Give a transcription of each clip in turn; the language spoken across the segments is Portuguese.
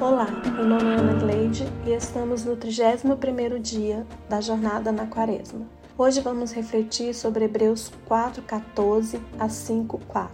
Olá, meu nome é Ana Gleide e estamos no 31º dia da jornada na Quaresma. Hoje vamos refletir sobre Hebreus 4:14 a 5:4.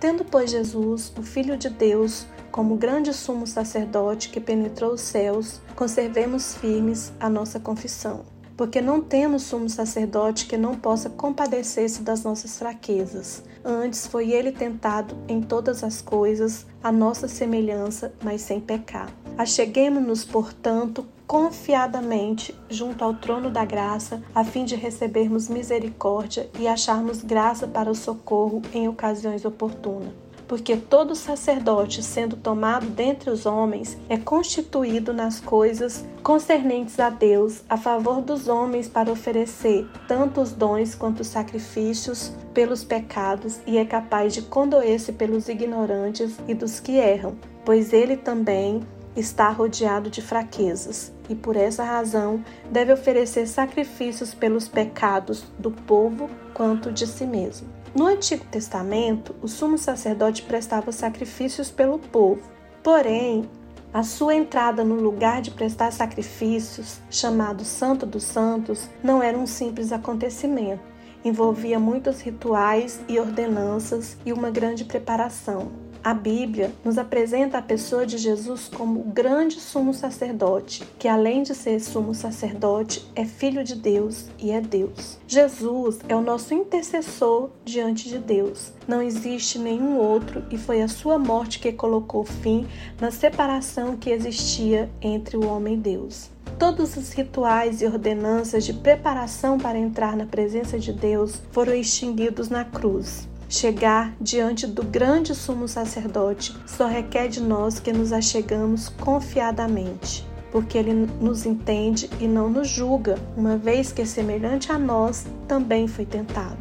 Tendo pois Jesus, o filho de Deus, como grande sumo sacerdote que penetrou os céus, conservemos firmes a nossa confissão porque não temos sumo sacerdote que não possa compadecer-se das nossas fraquezas. Antes foi ele tentado em todas as coisas, a nossa semelhança, mas sem pecar. Acheguemos-nos, portanto, confiadamente junto ao trono da graça, a fim de recebermos misericórdia e acharmos graça para o socorro em ocasiões oportunas porque todo sacerdote, sendo tomado dentre os homens, é constituído nas coisas concernentes a Deus, a favor dos homens, para oferecer tanto os dons quanto os sacrifícios pelos pecados, e é capaz de condoer-se pelos ignorantes e dos que erram, pois ele também está rodeado de fraquezas e por essa razão deve oferecer sacrifícios pelos pecados do povo quanto de si mesmo. No Antigo Testamento, o sumo sacerdote prestava sacrifícios pelo povo. Porém, a sua entrada no lugar de prestar sacrifícios, chamado Santo dos Santos, não era um simples acontecimento. Envolvia muitos rituais e ordenanças e uma grande preparação. A Bíblia nos apresenta a pessoa de Jesus como o grande sumo sacerdote, que além de ser sumo sacerdote, é filho de Deus e é Deus. Jesus é o nosso intercessor diante de Deus. Não existe nenhum outro e foi a sua morte que colocou fim na separação que existia entre o homem e Deus. Todos os rituais e ordenanças de preparação para entrar na presença de Deus foram extinguidos na cruz. Chegar diante do grande sumo sacerdote só requer de nós que nos achegamos confiadamente, porque ele nos entende e não nos julga, uma vez que semelhante a nós também foi tentado.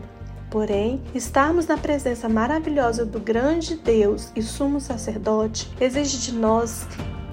Porém, estarmos na presença maravilhosa do grande Deus e sumo sacerdote exige de nós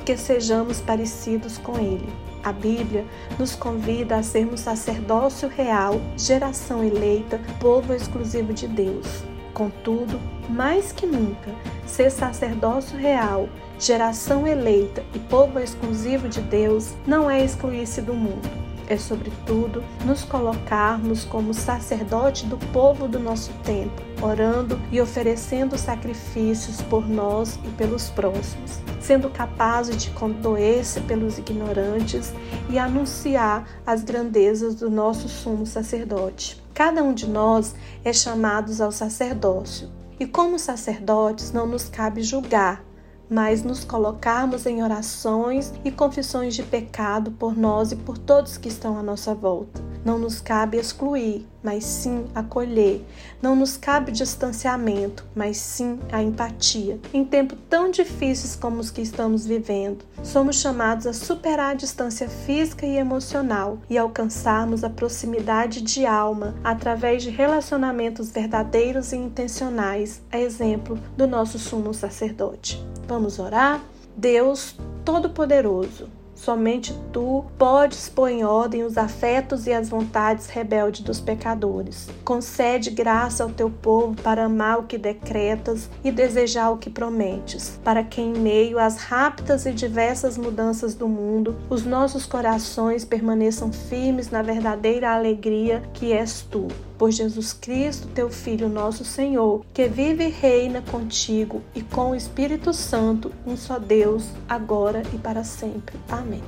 que sejamos parecidos com ele. A Bíblia nos convida a sermos sacerdócio real, geração eleita, povo exclusivo de Deus. Contudo, mais que nunca, ser sacerdócio real, geração eleita e povo exclusivo de Deus não é excluir-se do mundo. É, sobretudo, nos colocarmos como sacerdote do povo do nosso tempo, orando e oferecendo sacrifícios por nós e pelos próximos, sendo capazes de condoer-se pelos ignorantes e anunciar as grandezas do nosso sumo sacerdote. Cada um de nós é chamados ao sacerdócio. E como sacerdotes, não nos cabe julgar, mas nos colocarmos em orações e confissões de pecado por nós e por todos que estão à nossa volta. Não nos cabe excluir, mas sim acolher. Não nos cabe distanciamento, mas sim a empatia. Em tempos tão difíceis como os que estamos vivendo, somos chamados a superar a distância física e emocional e alcançarmos a proximidade de alma através de relacionamentos verdadeiros e intencionais, a exemplo do nosso sumo sacerdote. Vamos orar? Deus Todo-Poderoso Somente tu podes pôr em ordem os afetos e as vontades rebeldes dos pecadores. Concede graça ao teu povo para amar o que decretas e desejar o que prometes, para que, em meio às rápidas e diversas mudanças do mundo, os nossos corações permaneçam firmes na verdadeira alegria que és tu por Jesus Cristo, teu Filho, nosso Senhor, que vive e reina contigo e com o Espírito Santo, um só Deus, agora e para sempre. Amém.